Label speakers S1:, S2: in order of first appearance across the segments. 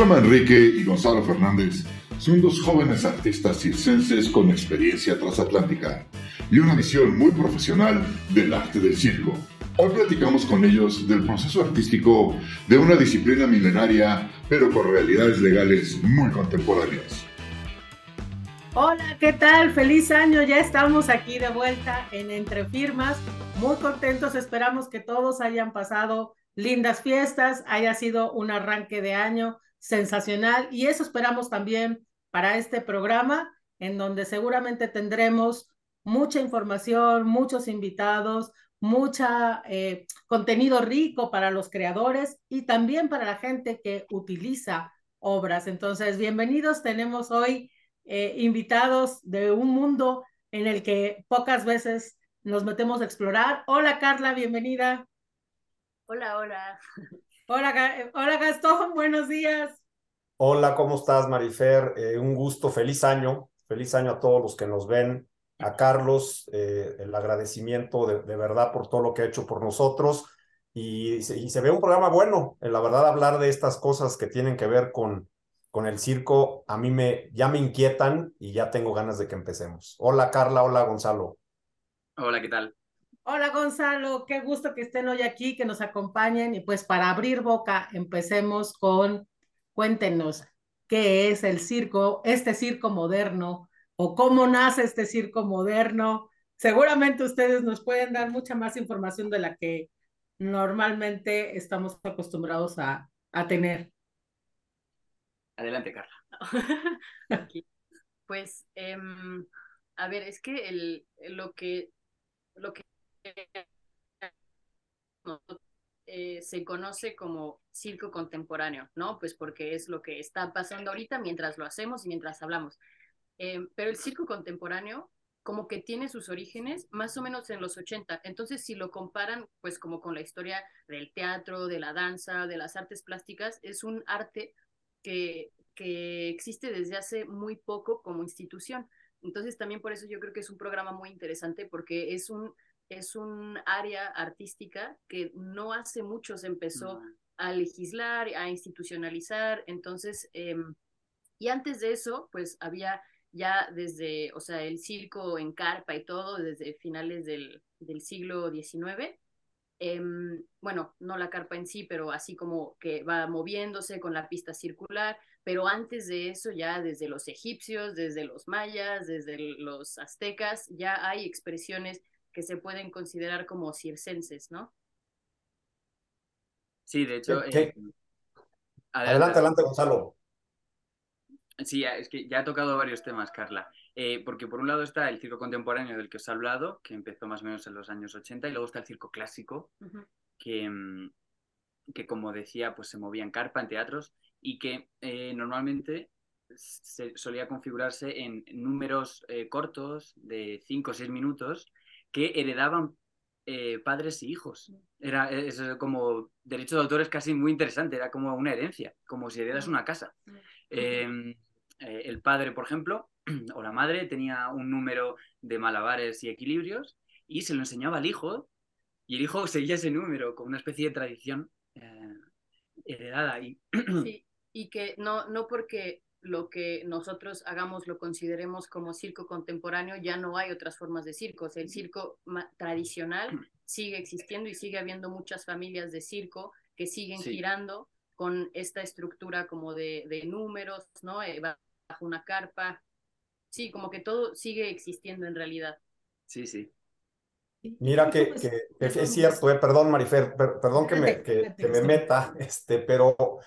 S1: Carla Manrique y Gonzalo Fernández son dos jóvenes artistas circenses con experiencia transatlántica y una visión muy profesional del arte del circo. Hoy platicamos con ellos del proceso artístico de una disciplina milenaria, pero con realidades legales muy contemporáneas.
S2: Hola, ¿qué tal? Feliz año, ya estamos aquí de vuelta en Entre Firmas, muy contentos, esperamos que todos hayan pasado lindas fiestas, haya sido un arranque de año sensacional y eso esperamos también para este programa, en donde seguramente tendremos mucha información, muchos invitados, mucha eh, contenido rico para los creadores y también para la gente que utiliza obras. Entonces, bienvenidos. Tenemos hoy eh, invitados de un mundo en el que pocas veces nos metemos a explorar. Hola Carla, bienvenida.
S3: Hola, hola.
S2: Hola, hola Gastón, buenos días.
S4: Hola, ¿cómo estás, Marifer? Eh, un gusto, feliz año, feliz año a todos los que nos ven, a Carlos, eh, el agradecimiento de, verdad por todo lo que ha hecho por nosotros y, se ve un programa bueno, eh, la verdad hablar de estas cosas que tienen que ver con, con el circo, a mí me, ya me inquietan y ya tengo ganas de que empecemos. Hola Carla, hola Gonzalo.
S5: Hola, ¿qué tal?
S2: Hola Gonzalo, qué gusto que estén hoy aquí, que nos acompañen y pues para abrir boca empecemos con Cuéntenos qué es el circo, este circo moderno, o cómo nace este circo moderno. Seguramente ustedes nos pueden dar mucha más información de la que normalmente estamos acostumbrados a, a tener.
S5: Adelante, Carla.
S3: Pues, em, a ver, es que el, lo que, lo que eh, se conoce como circo contemporáneo, ¿no? Pues porque es lo que está pasando ahorita mientras lo hacemos y mientras hablamos. Eh, pero el circo contemporáneo como que tiene sus orígenes más o menos en los 80. Entonces, si lo comparan, pues como con la historia del teatro, de la danza, de las artes plásticas, es un arte que, que existe desde hace muy poco como institución. Entonces, también por eso yo creo que es un programa muy interesante porque es un es un área artística que no hace mucho se empezó a legislar, a institucionalizar, entonces, em, y antes de eso, pues había ya desde, o sea, el circo en carpa y todo, desde finales del, del siglo XIX, em, bueno, no la carpa en sí, pero así como que va moviéndose con la pista circular, pero antes de eso, ya desde los egipcios, desde los mayas, desde los aztecas, ya hay expresiones que se pueden considerar como circenses, ¿no?
S5: Sí, de hecho.
S4: Eh, adelante, adelante, Gonzalo.
S5: Sí, es que ya ha tocado varios temas, Carla. Eh, porque por un lado está el circo contemporáneo del que os he hablado, que empezó más o menos en los años 80, y luego está el circo clásico, que, mm, que como decía, pues se movía en carpa, en teatros, y que eh, normalmente se solía configurarse en números cortos de 5 o 6 minutos que heredaban eh, padres y hijos. Era es como derecho de autor es casi muy interesante, era como una herencia, como si heredas una casa. Em, eh, el padre, por ejemplo, o la madre tenía un número de malabares y equilibrios y se lo enseñaba al hijo y el hijo seguía ese número como una especie de tradición eh, heredada. Y...
S3: Sí, y que no, no porque lo que nosotros hagamos lo consideremos como circo contemporáneo, ya no hay otras formas de circo. el circo tradicional sigue existiendo y sigue habiendo muchas familias de circo que siguen girando con esta estructura como de, números, ¿no? Eh, bajo una carpa. Sí, como que todo sigue existiendo en realidad.
S5: Sí, sí.
S4: Mira que, es cierto, eh, perdón Marifer, perdón que me, que me meta, este, pero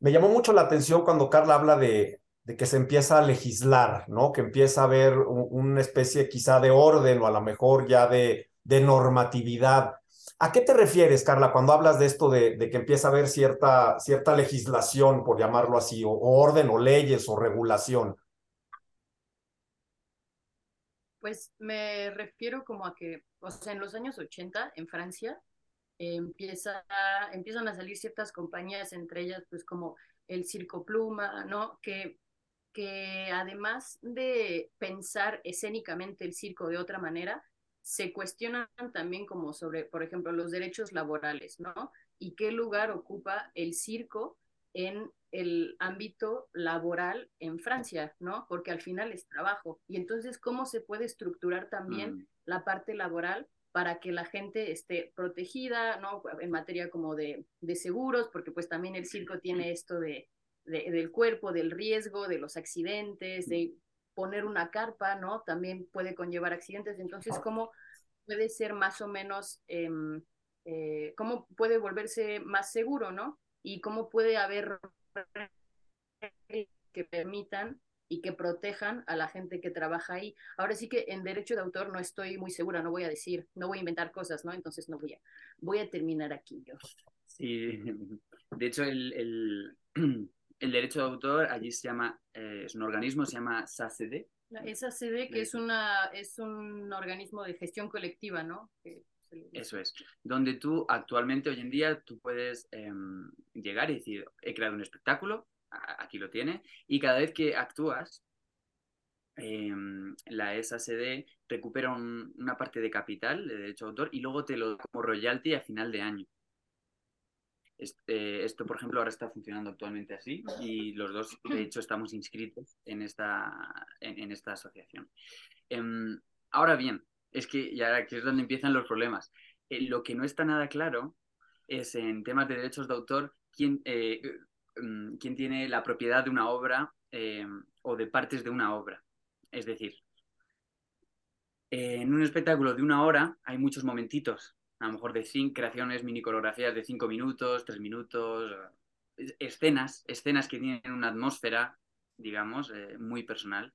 S4: me llamó mucho la atención cuando Carla habla de, que se empieza a legislar, ¿no? Que empieza a haber una especie quizá de orden o a lo mejor ya de, normatividad. ¿A qué te refieres, Carla, cuando hablas de esto de, que empieza a haber cierta, cierta legislación, por llamarlo así, o, orden o leyes o regulación?
S3: Pues me refiero como a que, o sea, en los años 80 en Francia empieza, empiezan a salir ciertas compañías, entre ellas pues como el Circo Pluma, ¿no? Que, que además de pensar escénicamente el circo de otra manera, se cuestionan también como sobre, por ejemplo, los derechos laborales, ¿no? Y qué lugar ocupa el circo en el ámbito laboral en Francia, ¿no? Porque al final es trabajo. Y entonces, ¿cómo se puede estructurar también mm. la parte laboral para que la gente esté protegida, ¿no? En materia como de, de seguros, porque pues también el circo tiene esto de, del cuerpo, del riesgo, de los accidentes, de poner una carpa, ¿no? También puede conllevar accidentes. Entonces, ¿cómo puede ser más o menos, em, eh, cómo puede volverse más seguro, ¿no? Y cómo puede haber que permitan y que protejan a la gente que trabaja ahí. Ahora sí que en derecho de autor no estoy muy segura, no voy a decir, no voy a inventar cosas, ¿no? Entonces no voy a, voy a terminar aquí yo.
S5: Sí, de hecho el, el, el derecho de autor allí se llama, eh, es un organismo, se llama SACD.
S3: La SACD, que es, una, es un organismo de gestión colectiva, ¿no?
S5: Eso es, donde tú actualmente, hoy en día, tú puedes em, llegar y decir, he creado un espectáculo, aquí lo tiene, y cada vez que actúas, em, la SACD recupera una parte de capital de derecho de autor y luego te lo da como royalty a final de año. Este, esto, por ejemplo, ahora está funcionando actualmente así y los dos, de hecho, estamos inscritos en esta, en, esta asociación. Em, ahora bien, es que ya aquí es donde empiezan los problemas. Eh, lo que no está nada claro es en temas de derechos de autor quién, eh, mm, quién tiene la propiedad de una obra eh, o de partes de una obra. Es decir, en un espectáculo de una hora hay muchos momentitos a lo mejor de cinco creaciones, mini coreografías de cinco minutos, tres minutos, escenas, escenas que tienen una atmósfera, digamos, eh, muy personal.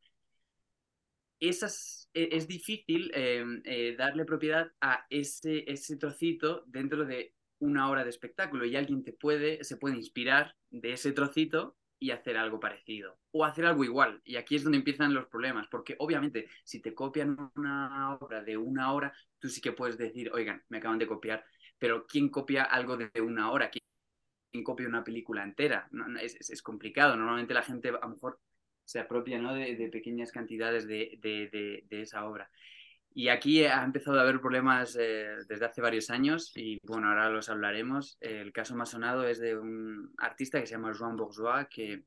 S5: Esas, e, es difícil eh, eh, darle propiedad a ese, ese trocito dentro de una hora de espectáculo y alguien te puede, se puede inspirar de ese trocito y hacer algo parecido o hacer algo igual. Y aquí es donde empiezan los problemas, porque obviamente si te copian una obra de una hora, tú sí que puedes decir, oigan, me acaban de copiar, pero ¿quién copia algo de una hora? ¿Quién copia una película entera? es, complicado. Normalmente la gente a lo mejor se apropia ¿no? de, pequeñas cantidades de, de, de esa obra. Y aquí ha empezado a haber problemas eh, desde hace varios años y bueno, ahora los hablaremos. El caso más sonado es de un artista que se llama Joan Bourgeois, que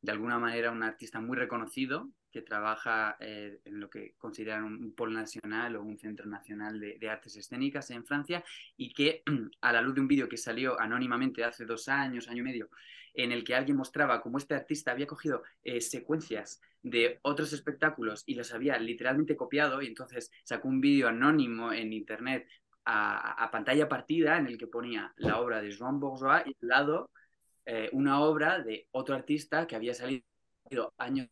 S5: de alguna manera un artista muy reconocido, que trabaja eh, en lo que consideran un, polo nacional o un centro nacional de, artes escénicas en Francia y que a la luz de un vídeo que salió anónimamente hace dos años, año y medio, en el que alguien mostraba cómo este artista había cogido eh, secuencias de otros espectáculos y los había literalmente copiado y entonces sacó un vídeo anónimo en internet a, pantalla partida en el que ponía la obra de Joan Bourgeois y al lado eh, una obra de otro artista que había salido años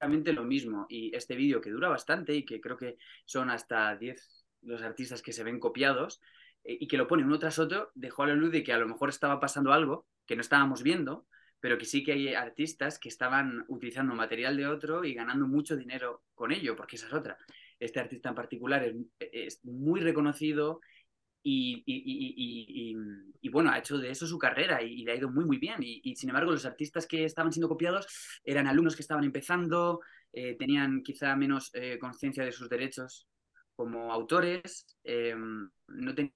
S5: lo mismo y este vídeo que dura bastante y que creo que son hasta 10 los artistas que se ven copiados eh, y que lo pone uno tras otro, dejó a la luz de que a lo mejor estaba pasando algo que no estábamos viendo, pero que sí que hay artistas que estaban utilizando material de otro y ganando mucho dinero con ello, porque esa es otra. Este artista en particular es, muy reconocido y, y, bueno, ha hecho de eso su carrera y, le ha ido muy, muy bien. Y, sin embargo, los artistas que estaban siendo copiados eran alumnos que estaban empezando, eh, tenían quizá menos eh, conciencia de sus derechos como autores, no tenían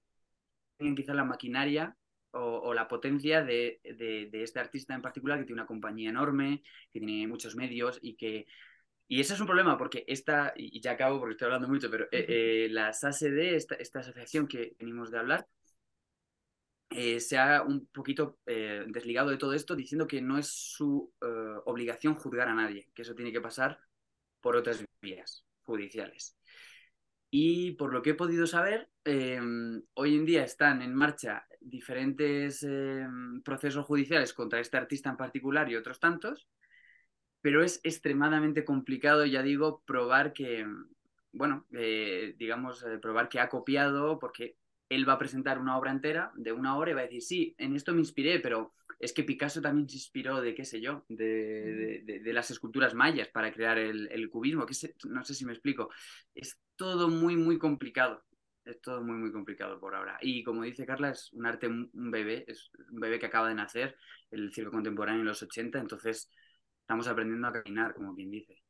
S5: quizá la maquinaria o, la potencia de, este artista en particular que tiene una compañía enorme, que tiene muchos medios y que... Y ese es un problema porque esta, y ya acabo porque estoy hablando mucho, pero eh, eh, la SACD, esta, esta, asociación que venimos de hablar, eh, se ha un poquito desligado de todo esto diciendo que no es su obligación juzgar a nadie, que eso tiene que pasar por otras vías judiciales. Y por lo que he podido saber, em, hoy en día están en marcha diferentes procesos judiciales contra este artista en particular y otros tantos, pero es extremadamente complicado, ya digo, probar que, bueno, eh, digamos, eh, probar que ha copiado, porque él va a presentar una obra entera de una hora y va a decir, sí, en esto me inspiré, pero es que Picasso también se inspiró de, qué sé yo, de, las esculturas mayas para crear el, cubismo, que no sé si me explico. Es todo muy, muy complicado. Es todo muy, muy complicado por ahora. Y como dice Carla, es un arte, un bebé, es un bebé que acaba de nacer, el circo contemporáneo en los 80, entonces estamos aprendiendo a caminar, como quien dice.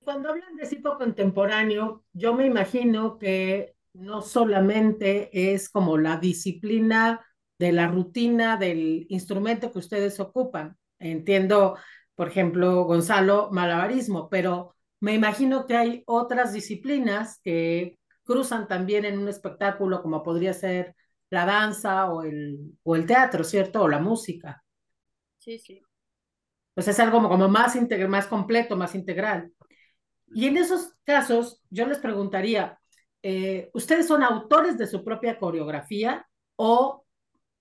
S2: Cuando hablan de circo contemporáneo, yo me imagino que no solamente es como la disciplina de la rutina del instrumento que ustedes ocupan. Entiendo, por ejemplo, Gonzalo, malabarismo, pero me imagino que hay otras disciplinas que cruzan también en un espectáculo como podría ser la danza o el, o el teatro, ¿cierto? O la música. Pues es algo como, más, más completo, más integral. Y en esos casos, yo les preguntaría, eh, ¿ustedes son autores de su propia coreografía o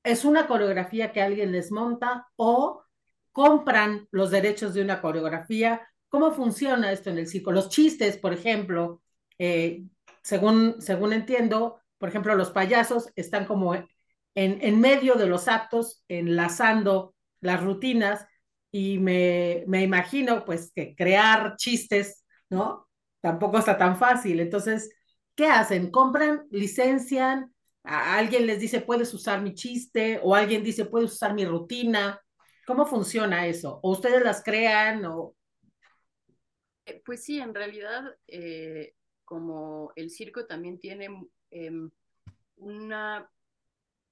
S2: es una coreografía que alguien les monta o compran los derechos de una coreografía? ¿Cómo funciona esto en el circo? Los chistes, por ejemplo, eh, según, según entiendo, por ejemplo, los payasos están como en, en medio de los actos, enlazando las rutinas y me, me imagino pues que crear chistes, ¿no? Tampoco está tan fácil. Entonces, ¿qué hacen? ¿Compran, licencian? ¿A alguien les dice, puedes usar mi chiste? ¿O alguien dice, puedes usar mi rutina? ¿Cómo funciona eso? ¿O ustedes las crean? O...
S3: Eh, pues sí, en realidad, eh, como el circo también tiene em, una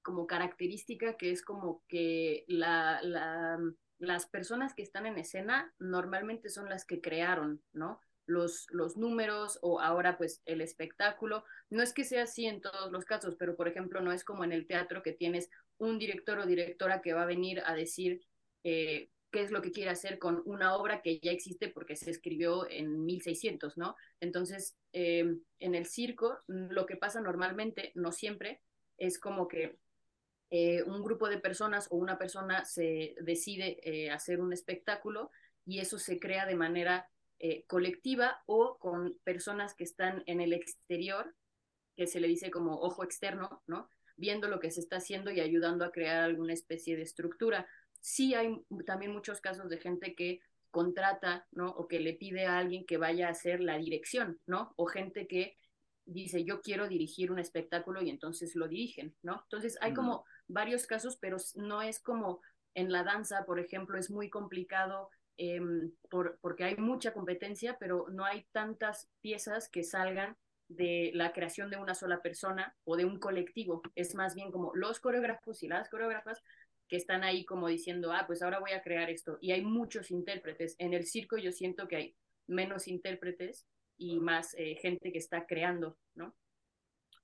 S3: como característica que es como que la las personas que están en escena normalmente son las que crearon, ¿no? Los, los números o ahora pues el espectáculo. No es que sea así en todos los casos, pero por ejemplo no es como en el teatro que tienes un director o directora que va a venir a decir eh, qué es lo que quiere hacer con una obra que ya existe porque se escribió en 1600, ¿no? Entonces, eh, en el circo lo que pasa normalmente, no siempre, es como que eh, un grupo de personas o una persona se decide eh, hacer un espectáculo y eso se crea de manera eh, colectiva o con personas que están en el exterior, que se le dice como ojo externo, ¿no? Viendo lo que se está haciendo y ayudando a crear alguna especie de estructura. Sí hay también muchos casos de gente que contrata, ¿no? O que le pide a alguien que vaya a hacer la dirección, ¿no? O gente que dice, yo quiero dirigir un espectáculo y entonces lo dirigen, ¿no? Entonces hay como varios casos, pero no es como en la danza, por ejemplo, es muy complicado em, por, porque hay mucha competencia, pero no hay tantas piezas que salgan de la creación de una sola persona o de un colectivo. Es más bien como los coreógrafos y las coreógrafas que están ahí como diciendo, ah, pues ahora voy a crear esto. Y hay muchos intérpretes. En el circo yo siento que hay menos intérpretes y más eh, gente que está creando, ¿no?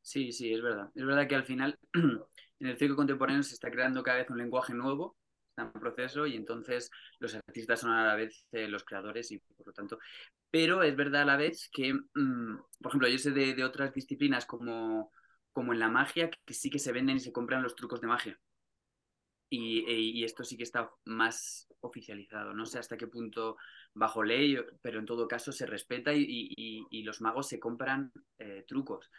S5: Sí, sí, es verdad. Es verdad que al final en el circo contemporáneo se está creando cada vez un lenguaje nuevo, está en proceso y entonces los artistas son a la vez eh, los creadores y por lo tanto. Pero es verdad a la vez que, mm, por ejemplo, yo sé de, otras disciplinas como, como en la magia que sí que se venden y se compran los trucos de magia. Y, e, esto sí que está más oficializado. No sé hasta qué punto bajo ley, pero en todo caso se respeta y, los magos se compran eh, trucos.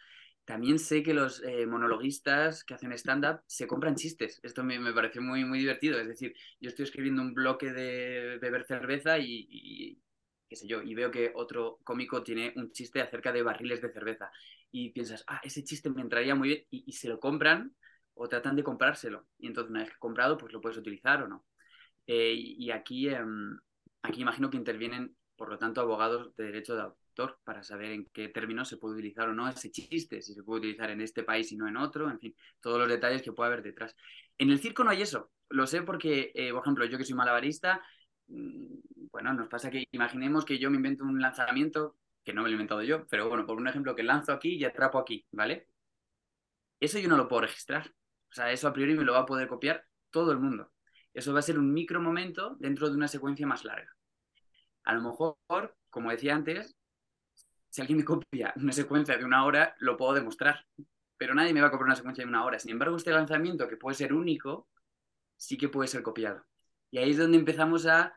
S5: También sé que los eh, monologuistas que hacen stand-up se compran chistes. Esto me, me, pareció muy, muy divertido. Es decir, yo estoy escribiendo un bloque de beber cerveza y, qué sé yo, y veo que otro cómico tiene un chiste acerca de barriles de cerveza. Y piensas, ah, ese chiste me entraría muy bien. Y, se lo compran o tratan de comprárselo. Y entonces, una vez que comprado, pues lo puedes utilizar o no. Eh, y aquí, em, aquí imagino que intervienen, por lo tanto, abogados de derecho de para saber en qué términos se puede utilizar o no ese chiste, si se puede utilizar en este país y no en otro, en fin, todos los detalles que puede haber detrás. En el circo no hay eso, lo sé porque, eh, por ejemplo, yo que soy malabarista, mm, bueno, nos pasa que imaginemos que yo me invento un lanzamiento, que no me lo he inventado yo, pero bueno, por un ejemplo, que lanzo aquí y atrapo aquí, ¿vale? Eso yo no lo puedo registrar. O sea, eso a priori me lo va a poder copiar todo el mundo. Eso va a ser un micro momento dentro de una secuencia más larga. A lo mejor, como decía antes, si alguien me copia una secuencia de una hora, lo puedo demostrar. Pero nadie me va a copiar una secuencia de una hora. Sin embargo, este lanzamiento, que puede ser único, sí que puede ser copiado. Y ahí es donde empezamos a,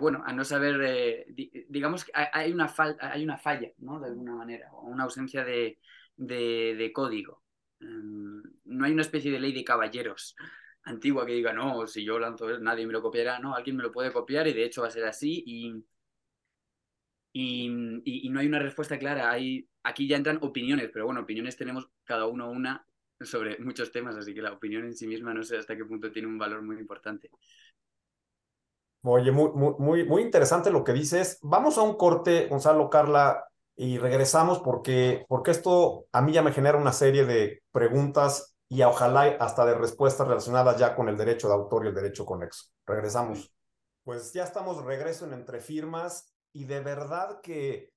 S5: bueno, a no saber, eh, digamos que hay una, hay una falla, ¿no? De alguna manera, o una ausencia de, código. Em, no hay una especie de ley de caballeros antigua que diga, no, si yo lanzo nadie me lo copiará, no, alguien me lo puede copiar y de hecho va a ser así y, y, no hay una respuesta clara. Hay, aquí ya entran opiniones, pero bueno, opiniones tenemos cada uno una sobre muchos temas, así que la opinión en sí misma no sé hasta qué punto tiene un valor muy importante.
S4: Oye, muy, muy, muy interesante lo que dices. Vamos a un corte, Gonzalo, Carla. y regresamos porque, porque esto a mí ya me genera una serie de preguntas y ojalá hasta de respuestas relacionadas ya con el derecho de autor y el derecho conexo. Regresamos. Pues ya estamos regreso en Entre Firmas y de verdad que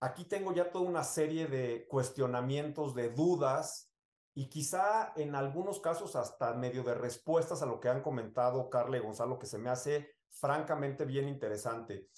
S4: aquí tengo ya toda una serie de cuestionamientos, de dudas y quizá en algunos casos hasta medio de respuestas a lo que han comentado Carla y Gonzalo que se me hace francamente bien interesante.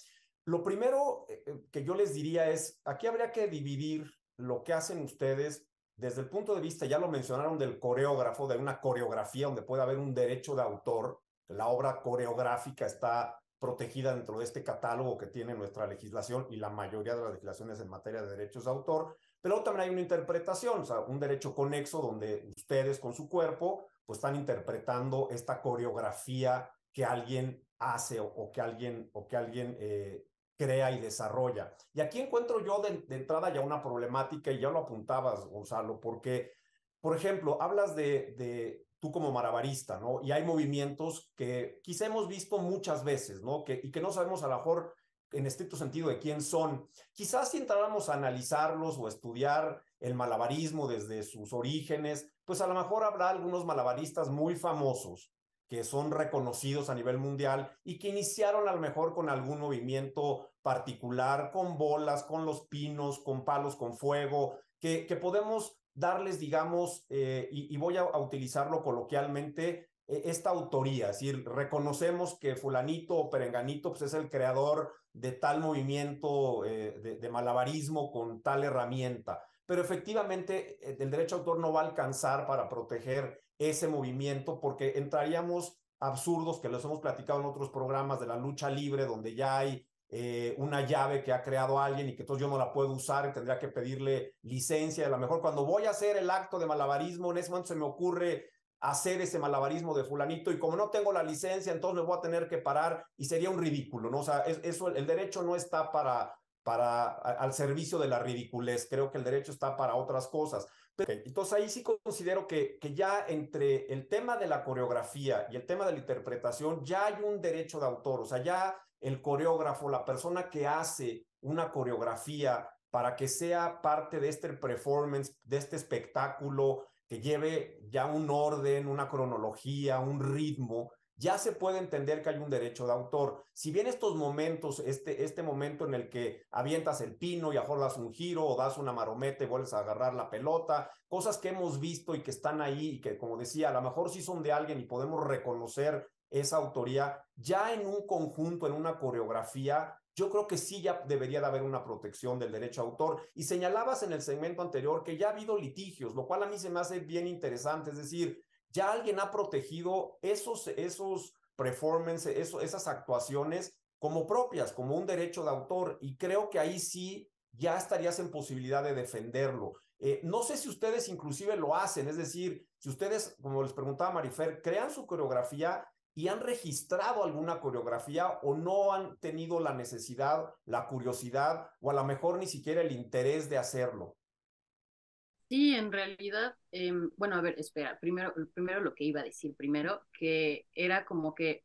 S4: Lo primero eh, eh, que yo les diría es, aquí habría que dividir lo que hacen ustedes desde el punto de vista, ya lo mencionaron, del coreógrafo, de una coreografía donde puede haber un derecho de autor. La obra coreográfica está protegida dentro de este catálogo que tiene nuestra legislación y la mayoría de las legislaciones en materia de derechos de autor, pero también hay una interpretación, o sea, un derecho conexo donde ustedes con su cuerpo pues están interpretando esta coreografía que alguien hace o, que alguien, o que alguien eh, crea y desarrolla. Y aquí encuentro yo de, entrada ya una problemática, y ya lo apuntabas, Gonzalo, porque, por ejemplo, hablas de, de tú como marabarista, ¿no? Y hay movimientos que quizá hemos visto muchas veces, ¿no? Que, y que no sabemos a lo mejor en estricto sentido de quién son. Quizás si entráramos a analizarlos o estudiar el malabarismo desde sus orígenes, pues a lo mejor habrá algunos malabaristas muy famosos que son reconocidos a nivel mundial y que iniciaron a lo mejor con algún movimiento particular, con bolas, con los pinos, con palos con fuego, que, que podemos darles, digamos, eh, y, voy a, utilizarlo coloquialmente, eh, esta autoría, es decir, reconocemos que fulanito o perenganito pues, es el creador de tal movimiento eh, de, de, malabarismo con tal herramienta, pero efectivamente el derecho a autor no va a alcanzar para proteger ese movimiento porque entraríamos absurdos que los hemos platicado en otros programas de la lucha libre donde ya hay eh, una llave que ha creado alguien y que entonces yo no la puedo usar y tendría que pedirle licencia. A lo mejor cuando voy a hacer el acto de malabarismo, en ese momento se me ocurre hacer ese malabarismo de fulanito y como no tengo la licencia, entonces me voy a tener que parar y sería un ridículo, ¿no? O sea, eso, el derecho no está para, para, al servicio de la ridiculez, creo que el derecho está para otras cosas. Entonces ahí sí considero que, que ya entre el tema de la coreografía y el tema de la interpretación ya hay un derecho de autor, o sea, ya el coreógrafo, la persona que hace una coreografía para que sea parte de este performance, de este espectáculo, que lleve ya un orden, una cronología, un ritmo, ya se puede entender que hay un derecho de autor. Si bien estos momentos, este, este momento en el que avientas el pino y a das un giro o das una marometa y vuelves a agarrar la pelota, cosas que hemos visto y que están ahí y que, como decía, a lo mejor sí son de alguien y podemos reconocer esa autoría, ya en un conjunto, en una coreografía, yo creo que sí ya debería de haber una protección del derecho a autor. Y señalabas en el segmento anterior que ya ha habido litigios, lo cual a mí se me hace bien interesante, es decir, ya alguien ha protegido esos, esos performances, esas actuaciones como propias, como un derecho de autor, y creo que ahí sí ya estarías en posibilidad de defenderlo. Eh, no sé si ustedes inclusive lo hacen, es decir, si ustedes, como les preguntaba Marifer, crean su coreografía y han registrado alguna coreografía o no han tenido la necesidad, la curiosidad o a lo mejor ni siquiera el interés de hacerlo.
S3: Sí, en realidad, em, bueno, a ver, espera, primero, primero lo que iba a decir primero, que era como que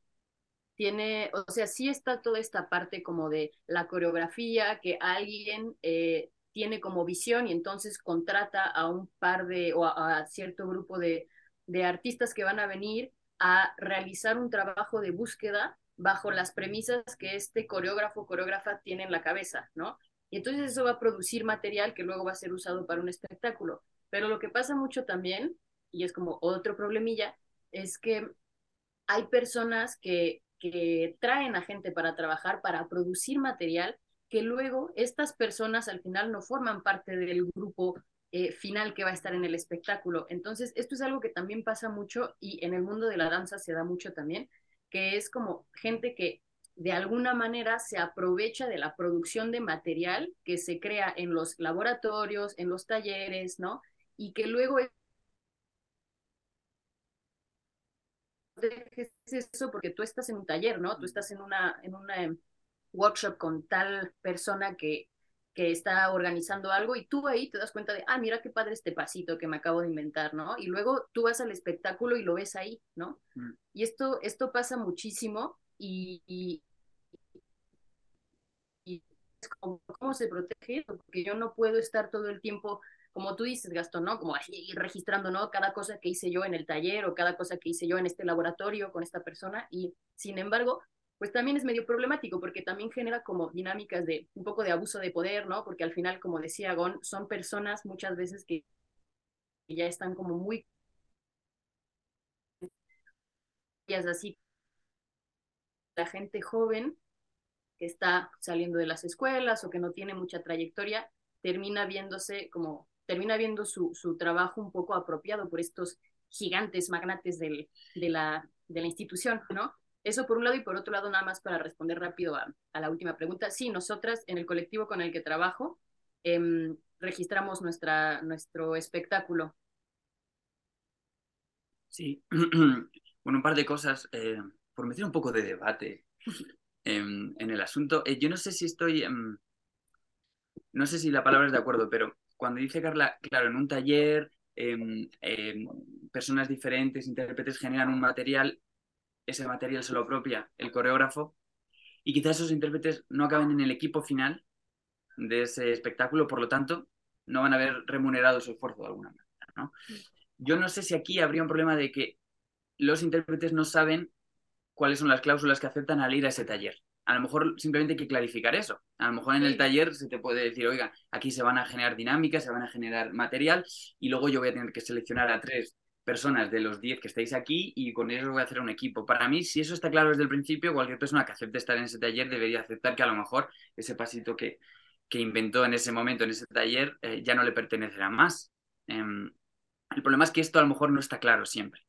S3: tiene, o sea, sí está toda esta parte como de la coreografía, que alguien eh, tiene como visión y entonces contrata a un par de, o a, cierto grupo de, de artistas que van a venir a realizar un trabajo de búsqueda bajo las premisas que este coreógrafo, coreógrafa tiene en la cabeza, ¿no? Y entonces eso va a producir material que luego va a ser usado para un espectáculo. Pero lo que pasa mucho también, y es como otro problemilla, es que hay personas que, que traen a gente para trabajar, para producir material, que luego estas personas al final no forman parte del grupo eh, final que va a estar en el espectáculo. Entonces, esto es algo que también pasa mucho y en el mundo de la danza se da mucho también, que es como gente que de alguna manera se aprovecha de la producción de material que se crea en los laboratorios, en los talleres, ¿no? Y que luego es eso porque tú estás en un taller, ¿no? Tú estás en una, en una em, workshop con tal persona que, que está organizando algo y tú ahí te das cuenta de, ah, mira qué padre este pasito que me acabo de inventar, ¿no? Y luego tú vas al espectáculo y lo ves ahí, ¿no? Mm. Y esto, esto pasa muchísimo y, ¿cómo se protege? Porque yo no puedo estar todo el tiempo, como tú dices, Gastón, ¿no? Como ir registrando, ¿no? Cada cosa que hice yo en el taller o cada cosa que hice yo en este laboratorio con esta persona y, sin embargo, pues también es medio problemático porque también genera como dinámicas de un poco de abuso de poder, ¿no? Porque al final, como decía Gon, son personas muchas veces que ya están como muy así la gente joven que está saliendo de las escuelas o que no tiene mucha trayectoria termina viéndose como termina viendo su, su trabajo un poco apropiado por estos gigantes magnates del, de, la, de la institución, ¿no? Eso por un lado y por otro lado, nada más para responder rápido a, la última pregunta. Sí, nosotras en el colectivo con el que trabajo em, registramos nuestra, nuestro espectáculo.
S5: Sí, bueno, un par de cosas, eh, por meter un poco de debate en, el asunto. Eh, yo no sé si estoy, em, no sé si la palabra es de acuerdo, pero cuando dice Carla, claro, en un taller, em, personas diferentes, intérpretes generan un material, ese material se lo apropia el coreógrafo y quizás esos intérpretes no acaben en el equipo final de ese espectáculo, por lo tanto, no van a haber remunerado su esfuerzo de alguna manera. ¿no? Yo no sé si aquí habría un problema de que los intérpretes no saben cuáles son las cláusulas que aceptan al ir a ese taller. A lo mejor simplemente hay que clarificar eso. A lo mejor en el taller se te puede decir, oiga, aquí se van a generar dinámicas, se van a generar material y luego yo voy a tener que seleccionar a tres personas de los 10 que estáis aquí y con ellos voy a hacer un equipo. Para mí, si eso está claro desde el principio, cualquier persona que acepte estar en ese taller debería aceptar que a lo mejor ese pasito que, que inventó en ese momento, en ese taller, eh, ya no le pertenecerá más. Em, el problema es que esto a lo mejor no está claro siempre.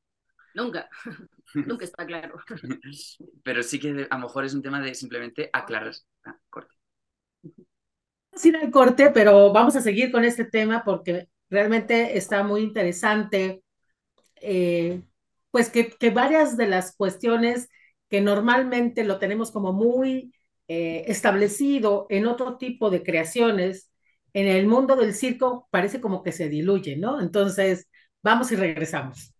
S3: Nunca, nunca está claro.
S5: Pero sí que a lo mejor es un tema de simplemente aclarar. Ah, corte.
S2: Vamos a ir al corte, pero vamos a seguir con este tema porque realmente está muy interesante eh, pues que, que, varias de las cuestiones que normalmente lo tenemos como muy eh, establecido en otro tipo de creaciones, en el mundo del circo parece como que se diluye, ¿no? Entonces, vamos y regresamos.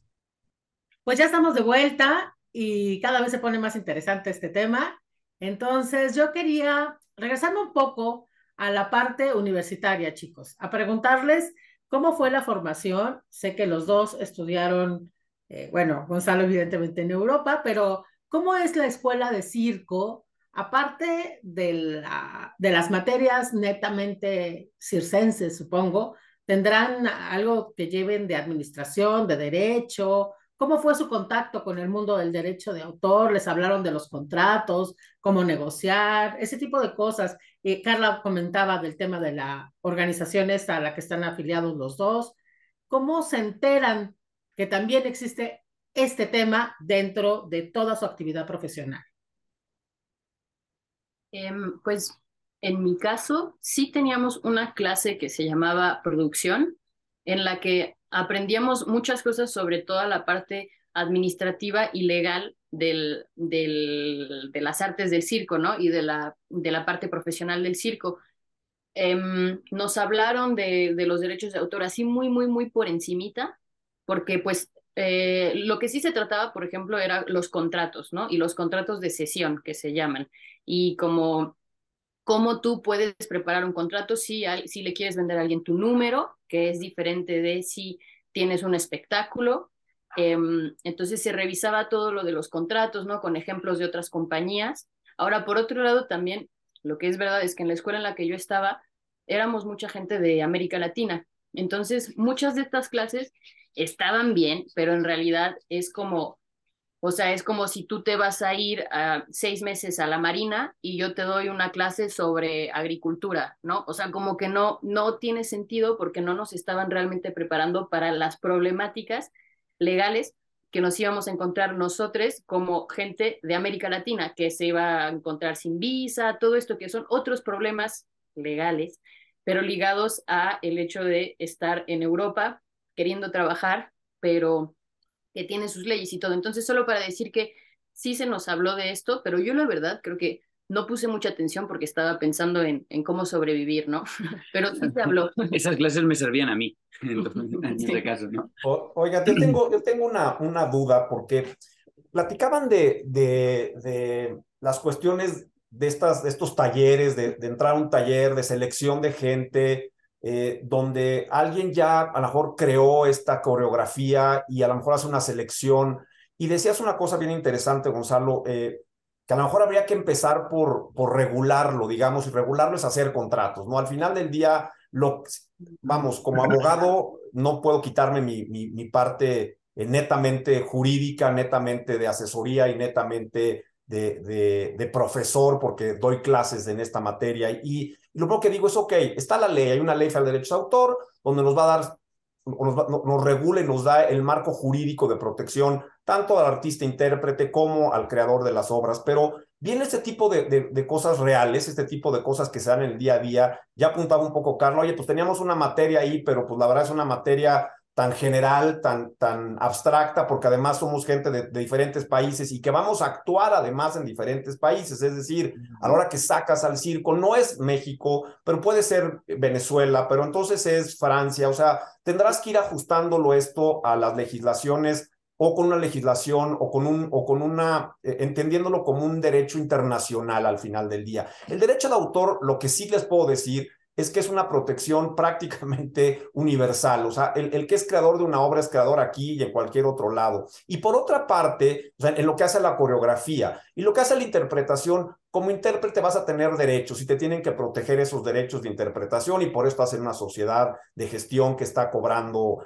S2: Pues ya estamos de vuelta y cada vez se pone más interesante este tema. Entonces, yo quería regresarme un poco a la parte universitaria, chicos, a preguntarles ¿Cómo fue la formación? Sé que los dos estudiaron, eh, bueno, Gonzalo evidentemente en Europa, pero ¿cómo es la escuela de circo? Aparte de, la, de las materias netamente circenses, supongo, ¿tendrán algo que lleven de administración, de derecho? ¿Cómo fue su contacto con el mundo del derecho de autor? ¿Les hablaron de los contratos? ¿Cómo negociar? Ese tipo de cosas. Eh, Carla comentaba del tema de la organización esta a la que están afiliados los dos. ¿Cómo se enteran que también existe este tema dentro de toda su actividad profesional?
S3: Em, pues en mi caso, sí teníamos una clase que se llamaba producción, en la que aprendíamos muchas cosas sobre toda la parte administrativa y legal del, del, de las artes del circo, ¿no? Y de la, de la parte profesional del circo. Em, nos hablaron de, de, los derechos de autor así muy, muy, muy por encimita, porque pues eh, lo que sí se trataba, por ejemplo, eran los contratos, ¿no? Y los contratos de sesión, que se llaman. Y como cómo tú puedes preparar un contrato si, si le quieres vender a alguien tu número, que es diferente de si tienes un espectáculo, Em, entonces se revisaba todo lo de los contratos, ¿no? Con ejemplos de otras compañías. Ahora, por otro lado, también lo que es verdad es que en la escuela en la que yo estaba éramos mucha gente de América Latina. Entonces, muchas de estas clases estaban bien, pero en realidad es como, o sea, es como si tú te vas a ir a seis meses a la Marina y yo te doy una clase sobre agricultura, ¿no? O sea, como que no, no tiene sentido porque no nos estaban realmente preparando para las problemáticas legales que nos íbamos a encontrar nosotros como gente de América Latina, que se iba a encontrar sin visa, todo esto que son otros problemas legales, pero ligados a el hecho de estar en Europa queriendo trabajar, pero que tiene sus leyes y todo. Entonces, solo para decir que sí se nos habló de esto, pero yo la verdad creo que no puse mucha atención porque estaba pensando en, en cómo sobrevivir, ¿no? Pero sí se habló.
S5: Esas clases me servían a mí, en, este caso, ¿no?
S4: oiga, yo tengo, yo tengo una, una duda porque platicaban de, de, de las cuestiones de, estas, de estos talleres, de, entrar a un taller de selección de gente, eh, donde alguien ya a lo mejor creó esta coreografía y a lo mejor hace una selección. Y decías una cosa bien interesante, Gonzalo, eh, que a lo mejor habría que empezar por, por regularlo, digamos, y regularlo es hacer contratos, ¿no? Al final del día, lo, vamos, como abogado, no puedo quitarme mi, mi, parte eh, netamente jurídica, netamente de asesoría y netamente de, de, profesor, porque doy clases en esta materia. Y, lo primero que digo es, ok, está la ley, hay una ley federal de derechos de autor, donde nos va a dar nos, nos, regula y nos da el marco jurídico de protección tanto al artista intérprete como al creador de las obras, pero viene este tipo de, de, cosas reales, este tipo de cosas que se dan en el día a día. Ya apuntaba un poco Carlos, oye, pues teníamos una materia ahí, pero pues la verdad es una materia tan general, tan, tan abstracta, porque además somos gente de, diferentes países y que vamos a actuar además en diferentes países. Es decir, a la hora que sacas al circo, no es México, pero puede ser Venezuela, pero entonces es Francia. O sea, tendrás que ir ajustándolo esto a las legislaciones o con una legislación o con, un, o con una, eh, entendiéndolo como un derecho internacional al final del día. El derecho de autor, lo que sí les puedo decir es que es una protección prácticamente universal. O sea, el, que es creador de una obra es creador aquí y en cualquier otro lado. Y por otra parte, en lo que hace la coreografía y lo que hace la interpretación, como intérprete vas a tener derechos y te tienen que proteger esos derechos de interpretación y por eso estás en una sociedad de gestión que está cobrando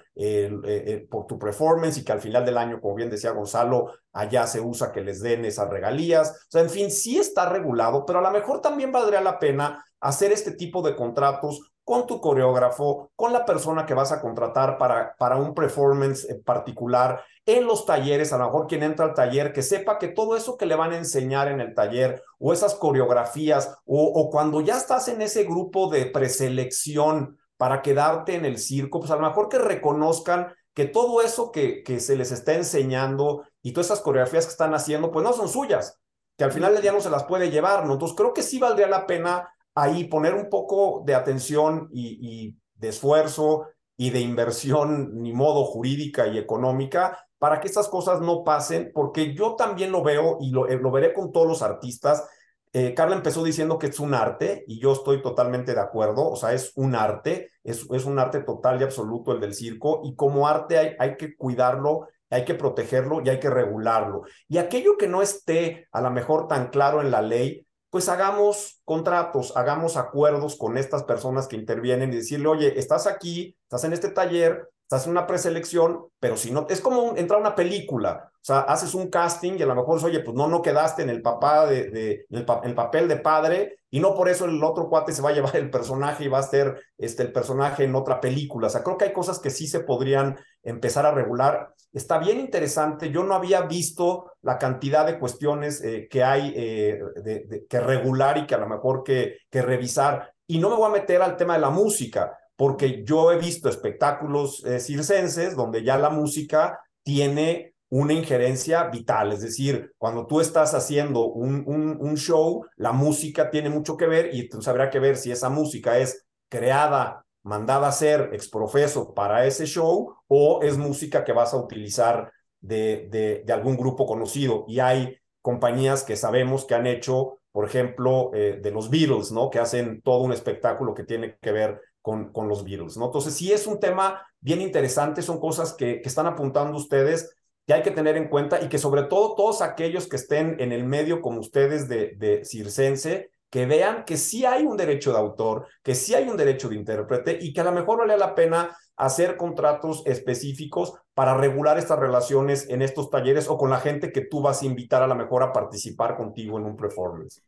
S4: por tu performance y que al final del año, como bien decía Gonzalo, allá se usa que les den esas regalías. O sea, en fin, sí está regulado, pero a lo mejor también valdría la pena hacer este tipo de contratos con tu coreógrafo, con la persona que vas a contratar para, para un performance particular, en los talleres, a lo mejor quien entra al taller, que sepa que todo eso que le van a enseñar en el taller o esas coreografías o, o cuando ya estás en ese grupo de preselección para quedarte en el circo, pues a lo mejor que reconozcan que todo eso que, que se les está enseñando y todas esas coreografías que están haciendo, pues no son suyas, que al final del día no se las puede llevar, ¿no? Entonces creo que sí valdría la pena ahí poner un poco de atención y, de esfuerzo y de inversión, ni modo jurídica y económica, para que estas cosas no pasen, porque yo también lo veo y lo, eh, lo veré con todos los artistas. Eh, Carla empezó diciendo que es un arte y yo estoy totalmente de acuerdo, o sea, es un arte, es, es un arte total y absoluto el del circo y como arte hay, hay que cuidarlo hay que protegerlo y hay que regularlo. Y aquello que no esté a lo mejor tan claro en la ley, pues hagamos contratos, hagamos acuerdos con estas personas que intervienen y decirle, oye, estás aquí, estás en este taller, estás en una preselección, pero si no, es como entrar a una película, o sea, haces un casting y a lo mejor oye, pues no, no quedaste en el papá de, de el, el, papel de padre y no por eso el otro cuate se va a llevar el personaje y va a ser este, el personaje en otra película. O sea, creo que hay cosas que sí se podrían empezar a regular. Está bien interesante. Yo no había visto la cantidad de cuestiones eh, que hay eh, de, que regular y que a lo mejor que, que revisar. Y no me voy a meter al tema de la música, porque yo he visto espectáculos eh, circenses donde ya la música tiene una injerencia vital. Es decir, cuando tú estás haciendo un, un, show, la música tiene mucho que ver y entonces habrá que ver si esa música es creada, mandada a ser exprofeso para ese show o es música que vas a utilizar de, de, algún grupo conocido. Y hay compañías que sabemos que han hecho, por ejemplo, eh, de los Beatles, ¿no? Que hacen todo un espectáculo que tiene que ver con, con los Beatles, ¿no? Entonces, sí es un tema bien interesante, son cosas que, que están apuntando ustedes que hay que tener en cuenta y que sobre todo todos aquellos que estén en el medio como ustedes de, de circense, que vean que sí hay un derecho de autor, que sí hay un derecho de intérprete y que a lo mejor vale la pena hacer contratos específicos para regular estas relaciones en estos talleres o con la gente que tú vas a invitar a lo mejor a participar contigo en un performance.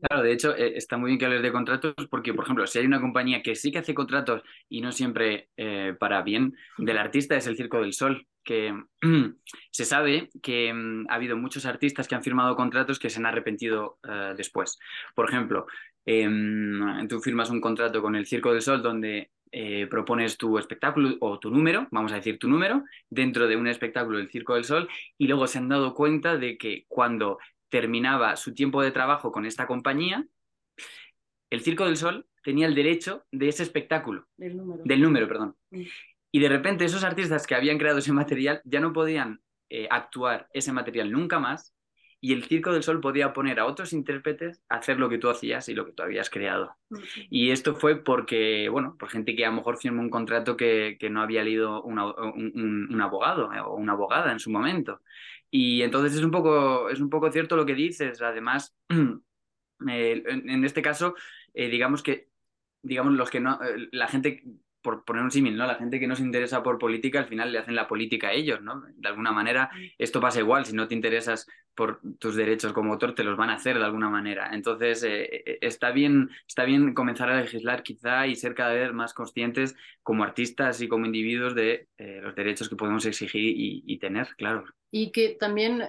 S5: Claro, de hecho, eh, está muy bien que hables de contratos porque, por ejemplo, si hay una compañía que sí que hace contratos y no siempre eh, para bien del artista, es el Circo del Sol, que se sabe que mm, ha habido muchos artistas que han firmado contratos que se han arrepentido eh, después. Por ejemplo, em, tú firmas un contrato con el Circo del Sol donde propones tu espectáculo o tu número, vamos a decir tu número, dentro de un espectáculo del Circo del Sol y luego se han dado cuenta de que cuando terminaba su tiempo de trabajo con esta compañía, el Circo del Sol tenía el derecho de ese espectáculo. Del número. Del número, perdón. Y de repente esos artistas que habían creado ese material ya no podían eh, actuar ese material nunca más y el Circo del Sol podía poner a otros intérpretes a hacer lo que tú hacías y lo que tú habías creado. Y esto fue porque, bueno, por gente que a lo mejor firmó un contrato que, que no había leído un, un, abogado eh, o una abogada en su momento. Y entonces es un poco, es un poco cierto lo que dices. Además, eh, en, este caso, digamos que digamos, los que no, la gente por poner un símil, ¿no? La gente que no se interesa por política, al final le hacen la política a ellos, ¿no? De alguna manera, esto pasa igual, si no te interesas por tus derechos como autor, te los van a hacer de alguna manera. Entonces, eh, eh, está, bien, está bien comenzar a legislar quizá y ser cada vez más conscientes como artistas y como individuos de eh, los derechos que podemos exigir y, tener, claro.
S3: Y que también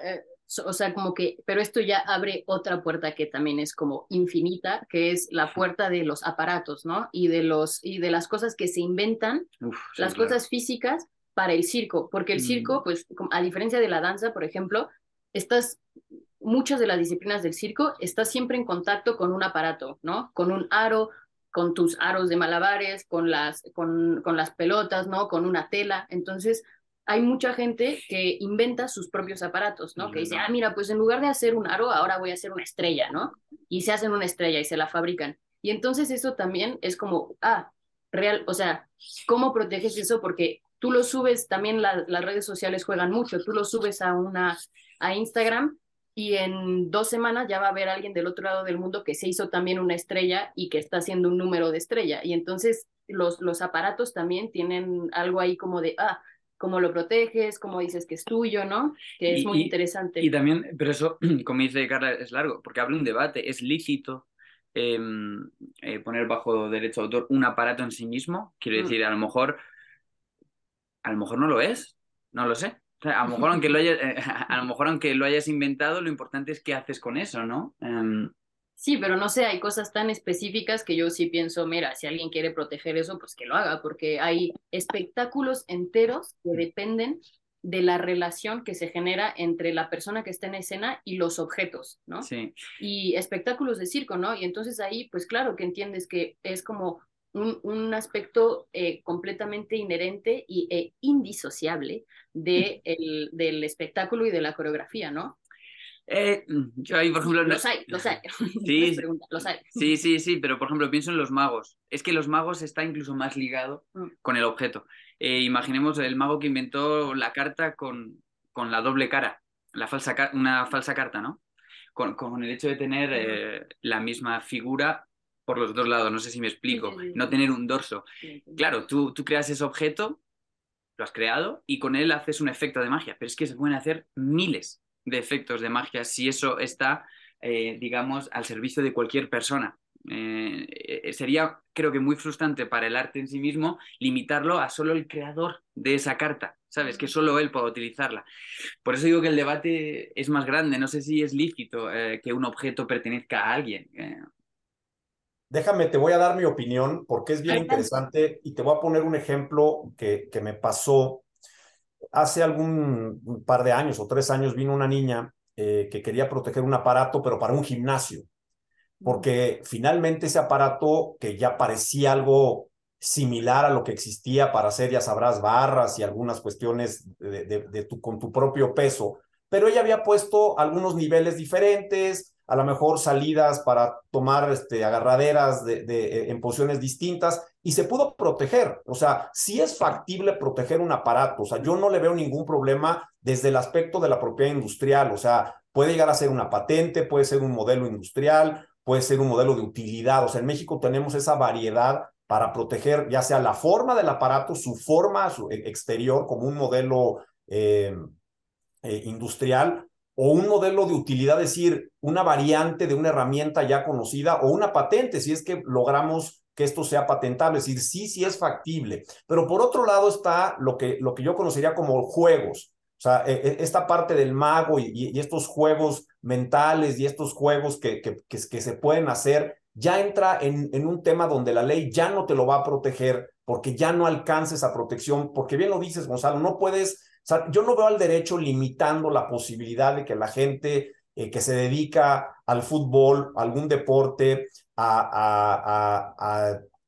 S3: o sea, como que, pero esto ya abre otra puerta que también es como infinita, que es la puerta de los aparatos, ¿no? Y de los y de las cosas que se inventan, las cosas físicas para el circo, porque el circo, mm. pues a diferencia de la danza, por ejemplo, estas muchas de las disciplinas del circo estás siempre en contacto con un aparato, ¿no? Con un aro, con tus aros de malabares, con las con, con las pelotas, ¿no? Con una tela. Entonces, hay mucha gente que inventa sus propios aparatos, ¿no? Que dice, ah, mira, pues en lugar de hacer un aro, ahora voy a hacer una estrella, ¿no? Y se hacen una estrella y se la fabrican. Y entonces eso también es como, ah, real, o sea, ¿cómo proteges eso? Porque tú lo subes, también las redes sociales juegan mucho, tú lo subes a una, a Instagram y en dos semanas ya va a haber alguien del otro lado del mundo que se hizo también una estrella y que está haciendo un número de estrella. Y entonces los, los aparatos también tienen algo ahí como de, ah, cómo lo proteges, cómo dices que es tuyo, ¿no? Que es muy interesante.
S5: Y también, pero eso, como dice Carla, es largo, porque habla un debate, es lícito em, eh, poner bajo derecho de autor un aparato en sí mismo, quiero mm. decir, a lo mejor, a lo mejor no lo es, no lo sé. a lo mejor aunque lo hayas, a lo mejor aunque lo hayas inventado, lo importante es qué haces con eso, ¿no? Em,
S3: Sí, pero no sé, hay cosas tan específicas que yo sí pienso, mira, si alguien quiere proteger eso, pues que lo haga, porque hay espectáculos enteros que dependen de la relación que se genera entre la persona que está en escena y los objetos, ¿no?
S5: Sí.
S3: Y espectáculos de circo, ¿no? Y entonces ahí, pues claro que entiendes que es como un, un aspecto eh, completamente inherente y, e indisociable de el, del espectáculo y de la coreografía, ¿no?
S5: Eh, yo ahí, por ejemplo...
S3: Los hay, los hay.
S5: Sí, los hay. sí, sí, sí, pero por ejemplo pienso en los magos. Es que los magos está incluso más ligado mm. con el objeto. Eh, imaginemos el mago que inventó la carta con, con la doble cara, la falsa, una falsa carta, ¿no? Con, con el hecho de tener eh, la misma figura por los dos lados, no sé si me explico, no tener un dorso. Claro, tú, tú creas ese objeto, lo has creado y con él haces un efecto de magia, pero es que se pueden hacer miles de efectos de magia si eso está, eh, digamos, al servicio de cualquier persona. Eh, eh, sería, creo que, muy frustrante para el arte en sí mismo limitarlo a solo el creador de esa carta, ¿sabes? Que solo él pueda utilizarla. Por eso digo que el debate es más grande. No sé si es lícito que un objeto pertenezca a alguien.
S4: Déjame, te voy a dar mi opinión porque es bien interesante y te voy a poner un ejemplo que, que me pasó hace algún par de años o tres años vino una niña eh, que quería proteger un aparato, pero para un gimnasio, porque finalmente ese aparato que ya parecía algo similar a lo que existía para hacer, ya sabrás, barras y algunas cuestiones de, tu, con tu propio peso, pero ella había puesto algunos niveles diferentes, a lo mejor salidas para tomar este, agarraderas de, de, en posiciones distintas y se pudo proteger. O sea, sí es factible proteger un aparato. O sea, yo no le veo ningún problema desde el aspecto de la propiedad industrial. O sea, puede llegar a ser una patente, puede ser un modelo industrial, puede ser un modelo de utilidad. O sea, en México tenemos esa variedad para proteger ya sea la forma del aparato, su forma su e, exterior como un modelo eh, eh, industrial o un modelo de utilidad, es decir, una variante de una herramienta ya conocida o una patente, si es que logramos que esto sea patentable, es decir, sí, sí es factible. Pero por otro lado está lo que, lo que yo conocería como juegos, o sea, e, e, esta parte del mago y, estos juegos mentales y estos juegos que, que, que, se pueden hacer, ya entra en, un tema donde la ley ya no te lo va a proteger porque ya no alcanza esa protección, porque bien lo dices, Gonzalo, no puedes, o sea, yo no veo al derecho limitando la posibilidad de que la gente eh, que se dedica al fútbol, a algún deporte, a,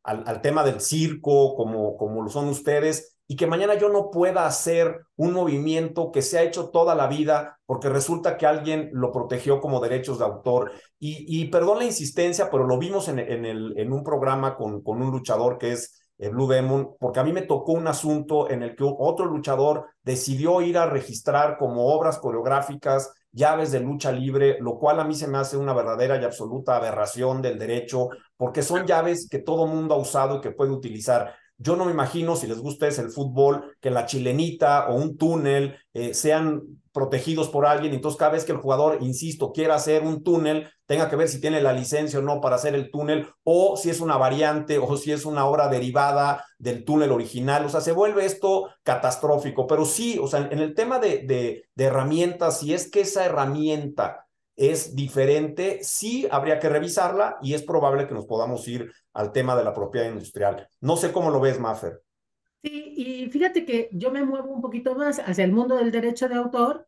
S4: al, tema del circo, como, como lo son ustedes, y que mañana yo no pueda hacer un movimiento que se ha hecho toda la vida porque resulta que alguien lo protegió como derechos de autor. Y, perdón la insistencia, pero lo vimos en, el, en un programa con, con un luchador que es eh, Blue Demon, porque a mí me tocó un asunto en el que otro luchador decidió ir a registrar como obras coreográficas llaves de lucha libre, lo cual a mí se me hace una verdadera y absoluta aberración del derecho, porque son llaves que todo mundo ha usado y que puede utilizar. Yo no me imagino, si les gusta es el fútbol, que la chilenita o un túnel eh, sean protegidos por alguien. Entonces, cada vez que el jugador, insisto, quiera hacer un túnel, tenga que ver si tiene la licencia o no para hacer el túnel, o si es una variante o si es una obra derivada del túnel original. O sea, se vuelve esto catastrófico. Pero sí, o sea, en el tema de, de, de herramientas, si es que esa herramienta es diferente, sí habría que revisarla y es probable que nos podamos ir al tema de la propiedad industrial. No sé cómo lo ves, Maffer.
S2: Sí, y fíjate que yo me muevo un poquito más hacia el mundo del derecho de autor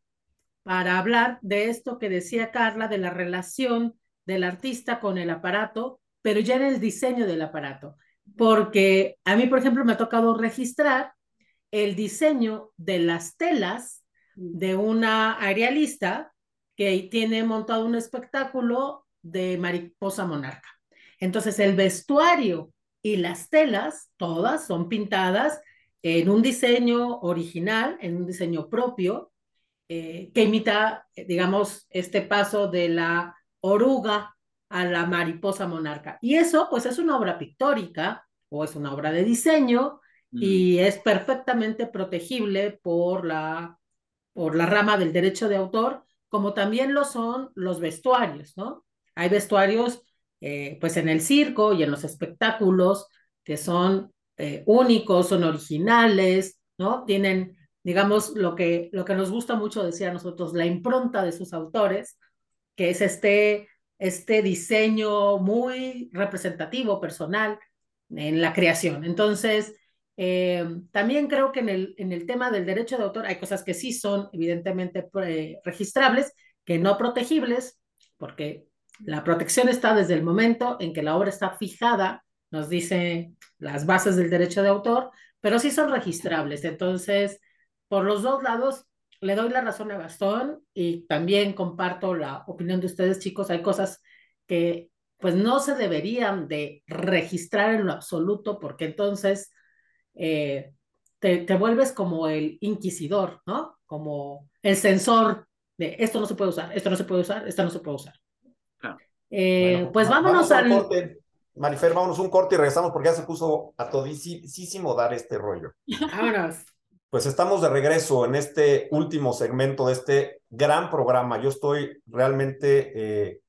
S2: para hablar de esto que decía Carla, de la relación del artista con el aparato, pero ya en el diseño del aparato. Porque a mí, por ejemplo, me ha tocado registrar el diseño de las telas de una aerialista que tiene montado un espectáculo de mariposa monarca. Entonces, el vestuario y las telas, todas son pintadas en un diseño original, en un diseño propio, eh, que imita, digamos, este paso de la oruga a la mariposa monarca. Y eso, pues, es una obra pictórica o es una obra de diseño y es perfectamente protegible por la, por la rama del derecho de autor como también lo son los vestuarios, ¿no? Hay vestuarios, eh, pues en el circo y en los espectáculos que son eh, únicos, son originales, ¿no? Tienen, digamos, lo que, lo que nos gusta mucho decir a nosotros, la impronta de sus autores, que es este, este diseño muy representativo, personal, en la creación. Entonces, eh, también creo que en el, en el tema del derecho de autor hay cosas que sí son evidentemente registrables, que no protegibles, porque la protección está desde el momento en que la obra está fijada, nos dice las bases del derecho de autor, pero sí son registrables. Entonces, por los dos lados, le doy la razón a Gastón y también comparto la opinión de ustedes, chicos. Hay cosas que pues no se deberían de registrar en lo absoluto, porque entonces eh, te, vuelves como el inquisidor, ¿no? Como el sensor de esto no se puede usar, esto no se puede usar, esto no se puede usar. Eh, pues vámonos al...
S4: Marifer, vámonos un corte y regresamos porque ya se puso a todísimo dar este rollo.
S2: Vámonos.
S4: Pues estamos de regreso en este último segmento de este gran programa. Yo estoy realmente eh,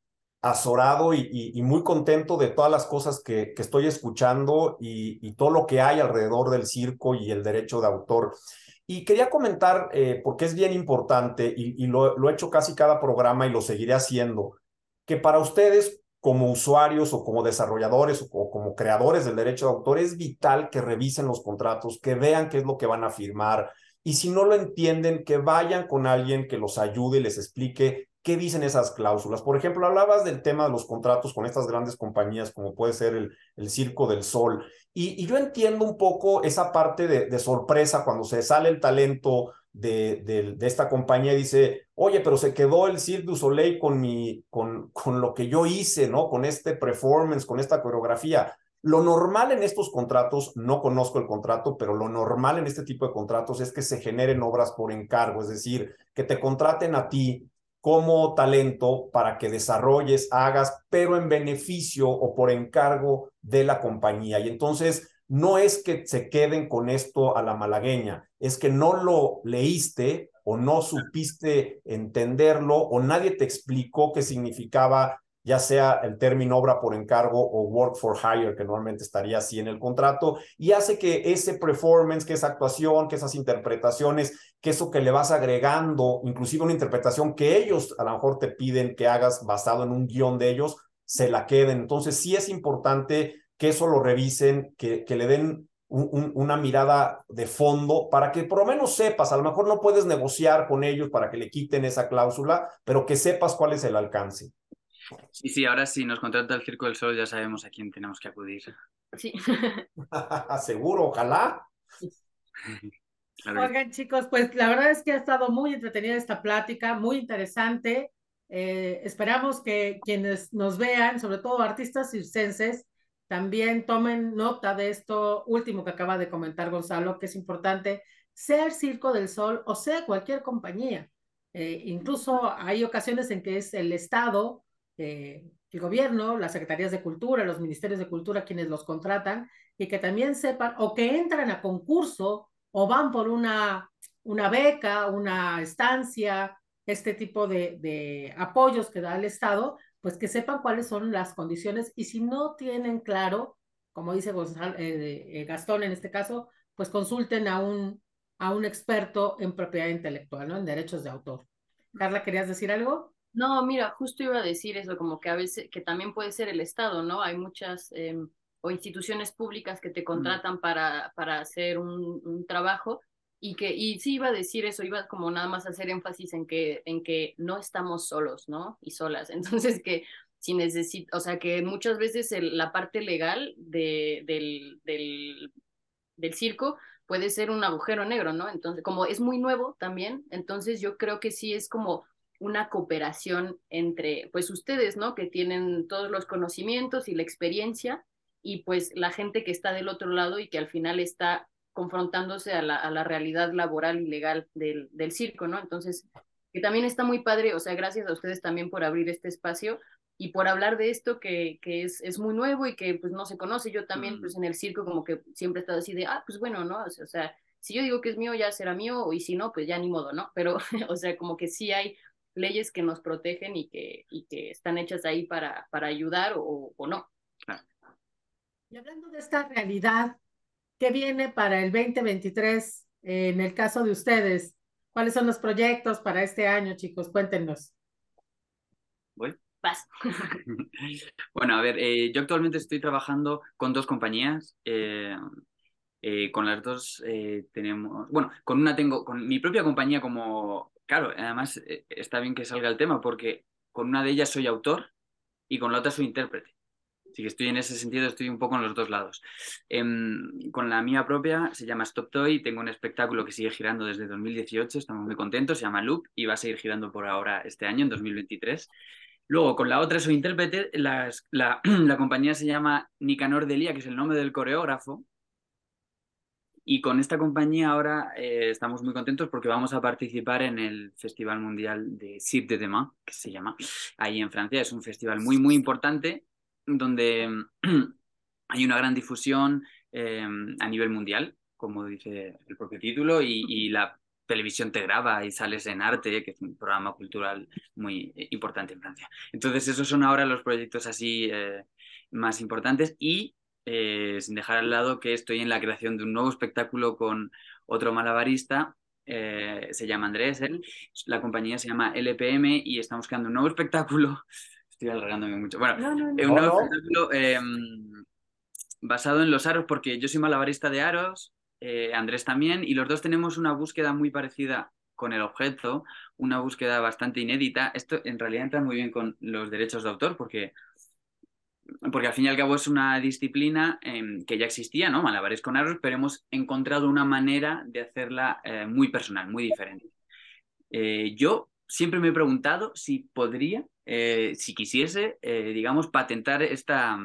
S4: azorado y, muy contento de todas las cosas que, estoy escuchando y, todo lo que hay alrededor del circo y el derecho de autor. Y quería comentar, eh, porque es bien importante y, lo, he hecho casi cada programa y lo seguiré haciendo, que para ustedes como usuarios o como desarrolladores o como creadores del derecho de autor es vital que revisen los contratos, que vean qué es lo que van a firmar. Y si no lo entienden, que vayan con alguien que los ayude y les explique ¿Qué dicen esas cláusulas? Por ejemplo, hablabas del tema de los contratos con estas grandes compañías como puede ser el, el Circo del Sol. Y, yo entiendo un poco esa parte de, sorpresa cuando se sale el talento de, de, esta compañía y dice, oye, pero se quedó el Cirque du Soleil con, mi, con, con lo que yo hice, ¿no? Con este performance, con esta coreografía. Lo normal en estos contratos, no conozco el contrato, pero lo normal en este tipo de contratos es que se generen obras por encargo, es decir, que te contraten a ti como talento para que desarrolles, hagas, pero en beneficio o por encargo de la compañía. Y entonces no es que se queden con esto a la malagueña, es que no lo leíste o no supiste entenderlo o nadie te explicó qué significaba ya sea el término obra por encargo o work for hire, que normalmente estaría así en el contrato, y hace que ese performance, que esa actuación, que esas interpretaciones, que eso que le vas agregando, inclusive una interpretación que ellos a lo mejor te piden que hagas basado en un guion de ellos, se la queden. Entonces sí es importante que eso lo revisen, que, que le den una mirada de fondo para que por lo menos sepas, a lo mejor no puedes negociar con ellos para que le quiten esa cláusula, pero que sepas cuál es el alcance.
S5: Sí, sí, ahora sí nos contrata el Circo del Sol, ya sabemos a quién tenemos que acudir.
S3: Sí.
S4: Seguro, ojalá.
S2: Oigan, chicos, pues la verdad es que ha estado muy entretenida esta plática, muy interesante. Eh, esperamos que quienes nos vean, sobre todo artistas circenses, también tomen nota de esto último que acaba de comentar Gonzalo, que es importante, sea el Circo del Sol o sea cualquier compañía. Eh, incluso hay ocasiones en que es el Estado, eh, el gobierno, las secretarías de cultura, los ministerios de cultura quienes los contratan y que también sepan o que entran a concurso o van por una, una beca, una estancia, este tipo de, de apoyos que da el Estado, pues que sepan cuáles son las condiciones y si no tienen claro, como dice Gonzalo, eh, eh, Gastón en este caso, pues consulten a un, a un experto en propiedad intelectual, ¿no? En derechos de autor. Carla, ¿querías decir algo?
S3: No, mira, justo iba a decir eso, como que a veces, que también puede ser el Estado, ¿no? Hay muchas em, o instituciones públicas que te contratan para, para hacer un, un, trabajo y que, y sí iba a decir eso, iba como nada más a hacer énfasis en que, en que no estamos solos, ¿no? Y solas. Entonces que si necesito, o sea, que muchas veces el, la parte legal de, del, del, del circo puede ser un agujero negro, ¿no? Entonces, como es muy nuevo también, entonces yo creo que sí es como una cooperación entre, pues ustedes, ¿no? Que tienen todos los conocimientos y la experiencia y pues la gente que está del otro lado y que al final está confrontándose a la, a la realidad laboral y legal del, del circo, ¿no? Entonces, que también está muy padre, o sea, gracias a ustedes también por abrir este espacio y por hablar de esto que, que es, es muy nuevo y que pues no se conoce. Yo también, pues en el circo como que siempre he estado así de, ah, pues bueno, ¿no? O sea, si yo digo que es mío, ya será mío, y si no, pues ya ni modo, ¿no? Pero, o sea, como que sí hay leyes que nos protegen y que, y que están hechas ahí para, para ayudar o, o no.
S2: Y hablando de esta realidad, ¿qué viene para el 2023 en el caso de ustedes? ¿Cuáles son los proyectos para este año, chicos? Cuéntenos.
S5: ¿Voy? Vas. bueno, a ver, eh, yo actualmente estoy trabajando con dos compañías. Eh, eh, con las dos eh, tenemos, bueno, con una tengo, con mi propia compañía como, claro, además eh, está bien que salga el tema porque con una de ellas soy autor y con la otra soy intérprete. Así que estoy en ese sentido, estoy un poco en los dos lados. Em, con la mía propia se llama Stop Toy, tengo un espectáculo que sigue girando desde 2018, estamos muy contentos, se llama Loop y va a seguir girando por ahora este año, en 2023. Luego, con la otra soy intérprete, la, la, compañía se llama Nicanor Delia, que es el nombre del coreógrafo. Y con esta compañía ahora eh, estamos muy contentos porque vamos a participar en el Festival Mundial de Cirque de Demain, que se llama, ahí en Francia. Es un festival muy, muy importante donde hay una gran difusión eh, a nivel mundial, como dice el propio título, y, y, la televisión te graba y sales en arte, que es un programa cultural muy eh, importante en Francia. Entonces, esos son ahora los proyectos así eh, más importantes y eh, sin dejar al lado que estoy en la creación de un nuevo espectáculo con otro malabarista eh, se llama Andrés, él, la compañía se llama LPM y estamos creando un nuevo espectáculo estoy alargándome mucho. Bueno, no, no, no. un nuevo espectáculo eh, basado en los aros, porque yo soy malabarista de aros, eh, Andrés también, y los dos tenemos una búsqueda muy parecida con el objeto, una búsqueda bastante inédita. Esto en realidad entra muy bien con los derechos de autor, porque, porque al fin y al cabo es una disciplina eh, que ya existía, ¿no? Malabares con aros, pero hemos encontrado una manera de hacerla eh, muy personal, muy diferente. yo siempre me he preguntado si podría eh, si quisiese, eh, digamos, patentar esta,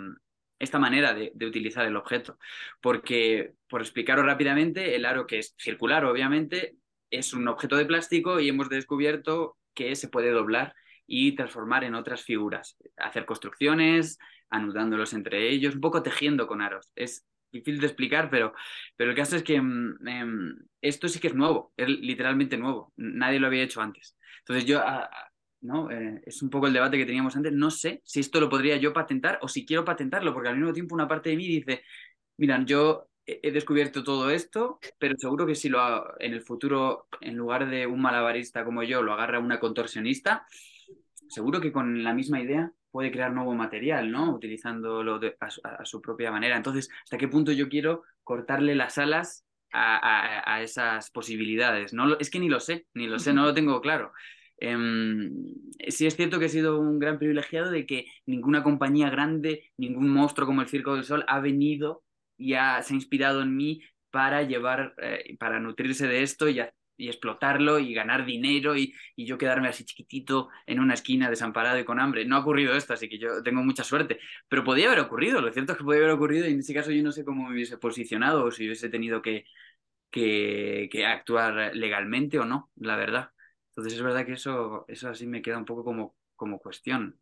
S5: esta manera de, de, utilizar el objeto. Porque, por explicaros rápidamente, el aro que es circular, obviamente, es un objeto de plástico y hemos descubierto que se puede doblar y transformar en otras figuras, hacer construcciones, anudándolos entre ellos, un poco tejiendo con aros. Es difícil de explicar, pero, pero el caso es que eh, esto sí que es nuevo, es literalmente nuevo, nadie lo había hecho antes. Entonces yo ¿no? Eh, es un poco el debate que teníamos antes. No sé si esto lo podría yo patentar o si quiero patentarlo, porque al mismo tiempo una parte de mí dice, mira, yo he descubierto todo esto, pero seguro que si lo en el futuro, en lugar de un malabarista como yo, lo agarra una contorsionista, seguro que con la misma idea puede crear nuevo material, ¿no? Utilizándolo de, a, a, su propia manera. Entonces, ¿hasta qué punto yo quiero cortarle las alas a, a, a, esas posibilidades. No, es que ni lo sé, ni lo sé, no lo tengo claro. Eh, sí es cierto que he sido un gran privilegiado de que ninguna compañía grande, ningún monstruo como el Circo del Sol ha venido y ha, se ha inspirado en mí para llevar, eh, para nutrirse de esto y, y explotarlo y ganar dinero y, y, yo quedarme así chiquitito en una esquina desamparado y con hambre. No ha ocurrido esto, así que yo tengo mucha suerte. Pero podía haber ocurrido, lo cierto es que podía haber ocurrido y en ese caso yo no sé cómo me hubiese posicionado o si hubiese tenido que, que, actuar legalmente o no, la verdad. Entonces es verdad que eso, eso así me queda un poco como, como cuestión.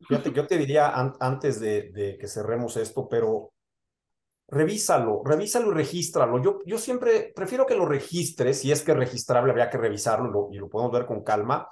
S4: Fíjate, yo te diría antes de, que cerremos esto, pero revísalo, revísalo y regístralo. Yo, yo siempre prefiero que lo registres, si es que es registrable, habría que revisarlo y lo, podemos ver con calma,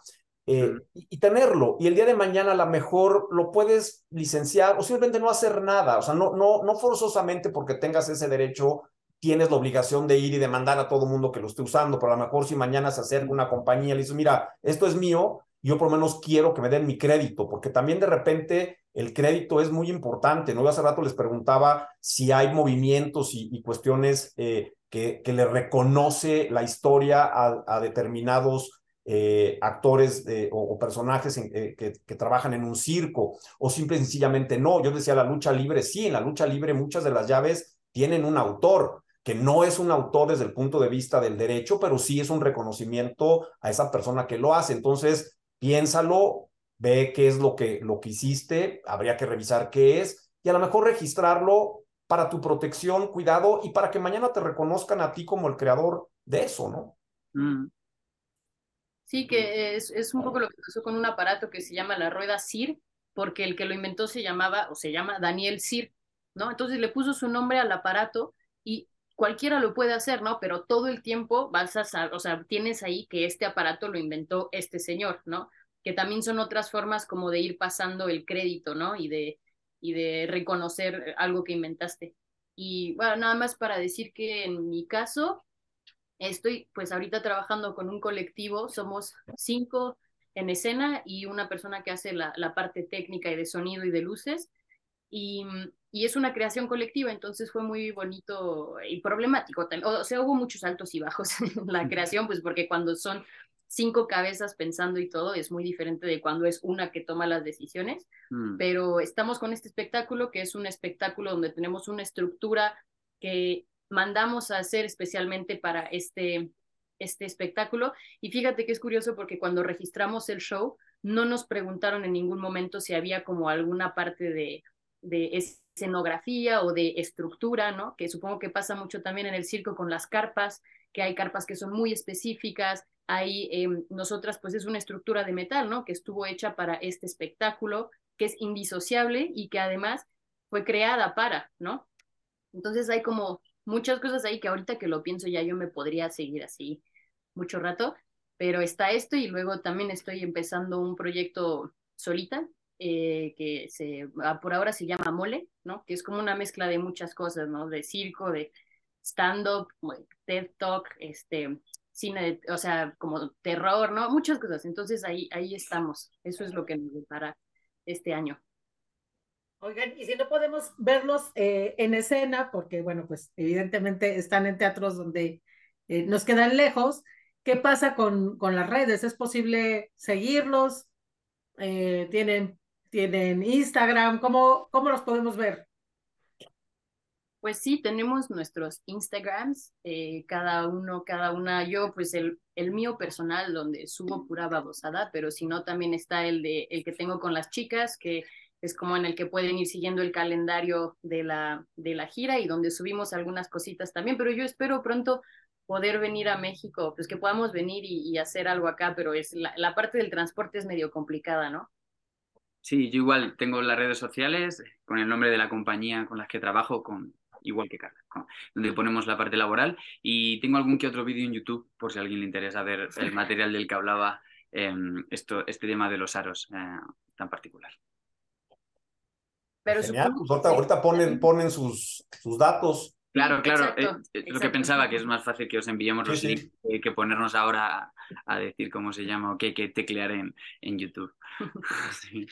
S4: eh, y, y, tenerlo. Y el día de mañana a lo mejor lo puedes licenciar o simplemente no hacer nada. O sea, no, no, no forzosamente porque tengas ese derecho tienes la obligación de ir y demandar a todo mundo que lo esté usando, pero a lo mejor si mañana se acerca una compañía y le dice, mira, esto es mío, yo por lo menos quiero que me den mi crédito, porque también de repente el crédito es muy importante, ¿no? Yo hace rato les preguntaba si hay movimientos y, cuestiones eh, que, le reconoce la historia a, determinados eh, actores eh, o, personajes que, que, trabajan en un circo, o simple y sencillamente no. Yo decía la lucha libre, sí, en la lucha libre muchas de las llaves tienen un autor, que no es un autor desde el punto de vista del derecho, pero sí es un reconocimiento a esa persona que lo hace. Entonces, piénsalo, ve qué es lo que, lo que hiciste, habría que revisar qué es, y a lo mejor registrarlo para tu protección, cuidado, y para que mañana te reconozcan a ti como el creador de eso, ¿no?
S3: Mm. Sí, que es, es un poco lo que pasó con un aparato que se llama la rueda CIR, porque el que lo inventó se llamaba, o se llama Daniel CIR, ¿no? Entonces le puso su nombre al aparato y cualquiera lo puede hacer, ¿no? Pero todo el tiempo vas a, o sea, tienes ahí que este aparato lo inventó este señor, ¿no? Que también son otras formas como de ir pasando el crédito, ¿no? Y de, y de reconocer algo que inventaste. Y bueno, nada más para decir que en mi caso, estoy pues ahorita trabajando con un colectivo, somos cinco en escena y una persona que hace la, la parte técnica y de sonido y de luces. Y y es una creación colectiva, entonces fue muy bonito y problemático. O sea, hubo muchos altos y bajos en la creación, pues porque cuando son cinco cabezas pensando y todo, es muy diferente de cuando es una que toma las decisiones, mm. pero estamos con este espectáculo, que es un espectáculo donde tenemos una estructura que mandamos a hacer especialmente para este, este espectáculo. Y fíjate que es curioso porque cuando registramos el show, no nos preguntaron en ningún momento si había como alguna parte de, de escenografía o de estructura, ¿no? Que supongo que pasa mucho también en el circo con las carpas, que hay carpas que son muy específicas, hay, eh, nosotras pues es una estructura de metal, ¿no? Que estuvo hecha para este espectáculo, que es indisociable y que además fue creada para, ¿no? Entonces hay como muchas cosas ahí que ahorita que lo pienso ya yo me podría seguir así mucho rato, pero está esto y luego también estoy empezando un proyecto solita eh, que se, ah, por ahora se llama Mole, ¿no? Que es como una mezcla de muchas cosas, ¿no? De circo, de stand-up, TED Talk, este, cine, o sea, como terror, ¿no? Muchas cosas. Entonces ahí, ahí estamos. Eso es lo que nos depara este año.
S2: Oigan, y si no podemos verlos eh, en escena, porque bueno, pues evidentemente están en teatros donde eh, nos quedan lejos, ¿qué pasa con, con las redes? ¿Es posible seguirlos? Eh, ¿Tienen tienen Instagram, ¿cómo, cómo los podemos ver?
S3: Pues sí, tenemos nuestros Instagrams, eh, cada uno, cada una, yo pues el, el mío personal donde subo pura babosada, pero si no también está el de el que tengo con las chicas, que es como en el que pueden ir siguiendo el calendario de la, de la gira y donde subimos algunas cositas también, pero yo espero pronto poder venir a México, pues que podamos venir y, y hacer algo acá, pero es la, la parte del transporte es medio complicada, ¿no?
S5: Sí, yo igual tengo las redes sociales con el nombre de la compañía con las que trabajo, con igual que Carla, donde ponemos la parte laboral y tengo algún que otro vídeo en YouTube por si a alguien le interesa ver el material del que hablaba eh, esto, este tema de los aros eh, tan particular.
S4: Pero Genial, pues ahorita, ahorita, ponen, ponen sus, sus datos.
S5: Claro, claro, exacto, eh, exacto. lo que pensaba que es más fácil que os enviemos los sí, links sí. que ponernos ahora a, a, decir cómo se llama o qué hay que teclear en, en YouTube.
S2: sí.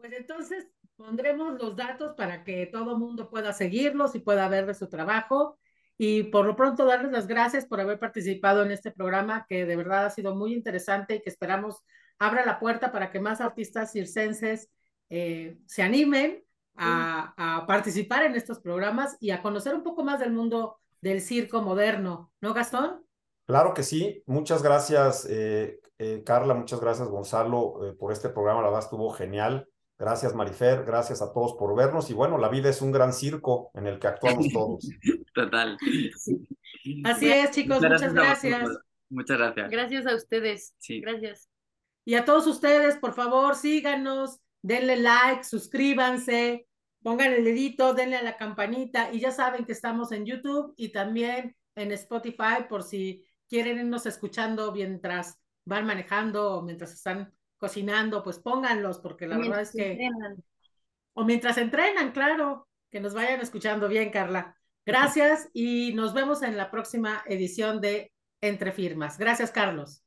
S2: Pues entonces pondremos los datos para que todo mundo pueda seguirlos y pueda ver su trabajo. Y por lo pronto darles las gracias por haber participado en este programa que de verdad ha sido muy interesante y que esperamos abra la puerta para que más artistas circenses eh, se animen a, participar en estos programas y a conocer un poco más del mundo del circo moderno, ¿no, Gastón?
S4: Claro que sí. Muchas gracias, eh, eh, Carla, muchas gracias, Gonzalo, por este programa. La verdad estuvo genial. Gracias, Marifer. Gracias a todos por vernos. Y bueno, la vida es un gran circo en el que actuamos todos.
S5: Total.
S2: Así es, chicos. Muchas gracias.
S5: Muchas gracias.
S3: Gracias a ustedes. Sí. Gracias.
S2: Y a todos ustedes, por favor, síganos, denle like, suscríbanse, pongan el dedito, denle a la campanita y ya saben que estamos en YouTube y también en Spotify por si quieren irnos escuchando mientras van manejando o mientras están cocinando, pues pónganlos porque la verdad es que... O mientras entrenan, claro, que nos vayan escuchando bien, Carla. Gracias y nos vemos en la próxima edición de Entre Firmas. Gracias, Carlos.